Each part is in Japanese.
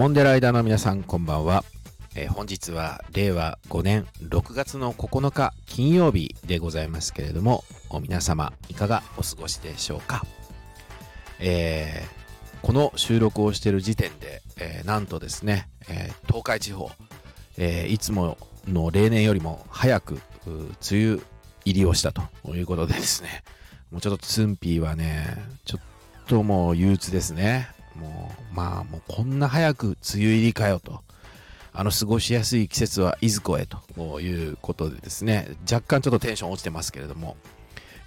モンデライダーの皆さんこんばんは、えー本日は令和5年6月の9日金曜日でございますけれども皆様いかがお過ごしでしょうか、えーこの収録をしている時点で、えーなんとですね、え東海地方、えいつもの例年よりも早く梅雨入りをしたということでですね。もうちょっとツンピーはねちょっともう憂鬱ですね。もうまあもうこんな早く梅雨入りかよと。あの過ごしやすい季節はいずこへと。いうことでですね。若干ちょっとテンション落ちてますけれども、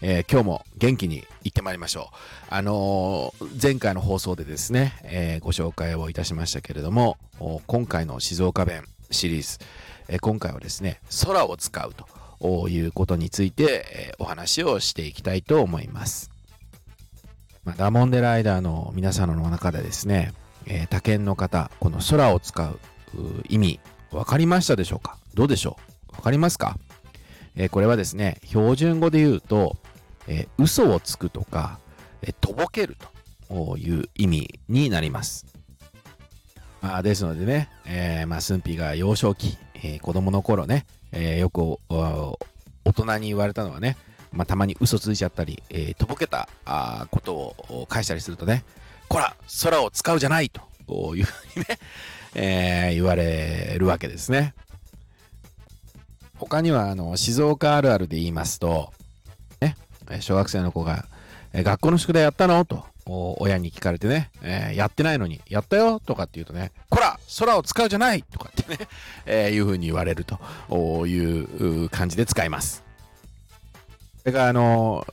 えー今日も元気に行ってまいりましょう。あのー前回の放送でですね、えーご紹介をいたしましたけれども今回の静岡弁シリーズ、え今回はですね空を使うということについて、えお話をしていきたいと思います。まあ、ダモンデライダーの皆さんの中でですね、えー他県の方、この空を使う意味、分かりましたでしょうか？どうでしょう？分かりますか、えーこれはですね、標準語で言うと、えー嘘をつくとか、えーとぼけるという意味になります。まあ、ですのでね、えーまあ、スンピが幼少期、えー子供の頃ね、えーよく大人に言われたのはね、まあ、たまに嘘ついちゃったり、えーとぼけたあことを返したりするとね、こら、空を使うじゃないというふうにね、えー言われるわけですね。他には、あの、静岡あるあるで言いますと、ね、小学生の子が、え学校の宿題やったの？と、親に聞かれてね、えーやってないのに、やったよ？とかって言うとね、こら空を使うじゃない？とかってね、えーいうふうに言われるという感じで使います。これがあの、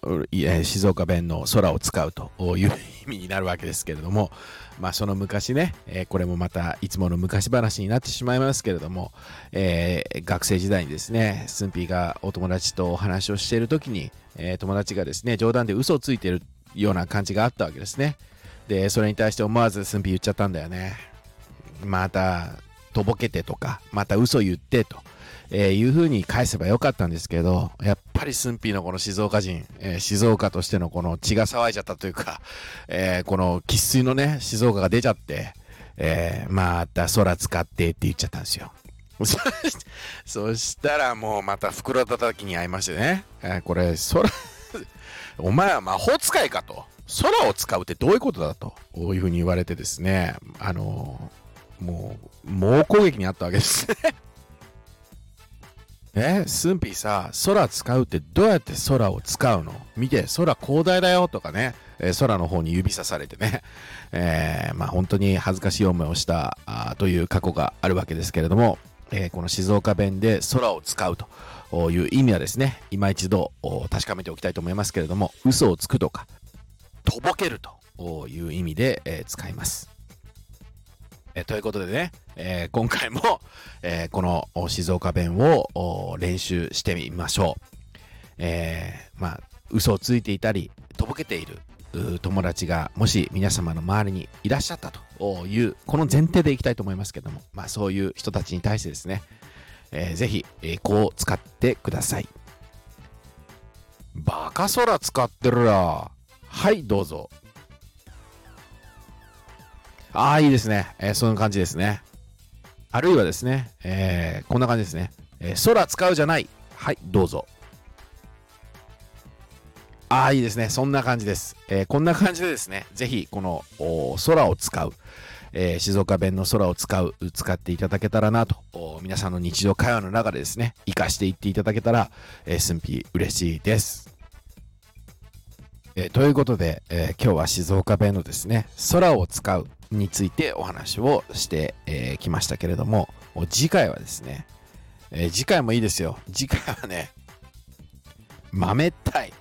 静岡弁の空を使うという意味になるわけですけれども、まあその昔ね、えーこれもまたいつもの昔話になってしまいますけれども、えー学生時代にですね、スンピーがお友達とお話をしている時に、えー友達がですね、冗談で嘘をついているような感じがあったわけですね。で、それに対して思わずスンピー言っちゃったんだよね。また、とぼけてとか、また嘘言ってと。えーいう風に返せばよかったんですけど、やっぱりスンピーのこの静岡人、えー静岡としてのこの血が騒いじゃったというか、えーこの生粋のね、静岡が出ちゃって、えーまた空使ってって言っちゃったんですよ。そしたらもうまた袋叩きに会いましてね、えーこれ空、お前は魔法使いかと。空を使うってどういうことだというふうに言われてですね、あのーもう、猛攻撃にあったわけですね。え、スンピーさ、空使うってどうやって空を使うの？見て、空広大だよとかね、え空の方に指さされてね、えーまあ本当に恥ずかしい思いをしたあという過去があるわけですけれども、えーこの静岡弁で空を使うという意味はですね、今一度確かめておきたいと思いますけれども、嘘をつくとか、とぼけるという意味で、えー使います。えということでね、えー今回も、えーこの静岡弁を練習してみましょう。えーまあ、嘘をついていたり、とぼけている友達がもし皆様の周りにいらっしゃったという、この前提でいきたいと思いますけども、まあそういう人たちに対してですね、えーぜひ、えーこう使ってください。バカ空使ってるら。はい、どうぞ。ああ、いいですね。えーそんな感じですね。あるいはですね、えーこんな感じですね。えー空使うじゃない。はい、どうぞ。ああ、いいですね。そんな感じです。えーこんな感じでですね、ぜひ、この空を使う、えー静岡弁の空を使う、使っていただけたらなと、皆さんの日常会話の中でですね、活かしていっていただけたら、えー、すぴ嬉しいです。えーということで、えー今日は静岡弁のですね、空を使うについてお話をしてき、えーましたけれども、お次回はですね、えー次回もいいですよ。次回はね、豆ったい。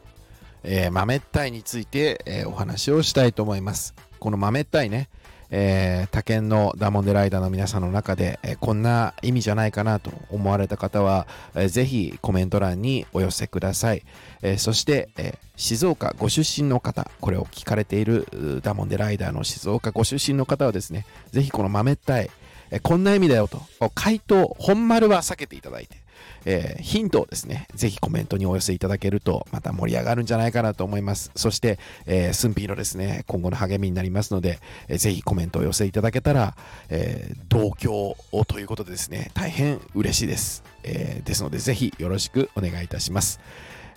え豆ったいについて、えお話をしたいと思います。この豆ったいね、えー他県のダモンデライダーの皆さんの中で、えーこんな意味じゃないかなと思われた方は、えーぜひコメント欄にお寄せください。えーそして、えー静岡ご出身の方、これを聞かれているダモンデライダーの静岡ご出身の方はですね、ぜひこの豆ったい、えこんな意味だよと、回答、本丸は避けていただいて、えー、ヒントをですね、ぜひコメントにお寄せいただけると、また盛り上がるんじゃないかなと思います。そして、えー、スンピーのですね、今後の励みになりますので、えー、ぜひコメントを寄せいただけたら、えー、同居をということでですね、大変嬉しいです。えー、ですので、ぜひよろしくお願いいたします。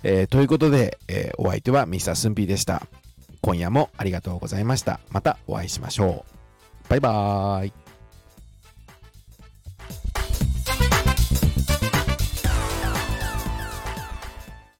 えー、ということで、えー、お相手はミスタースンピーでした。今夜もありがとうございました。またお会いしましょう。バイバーイ。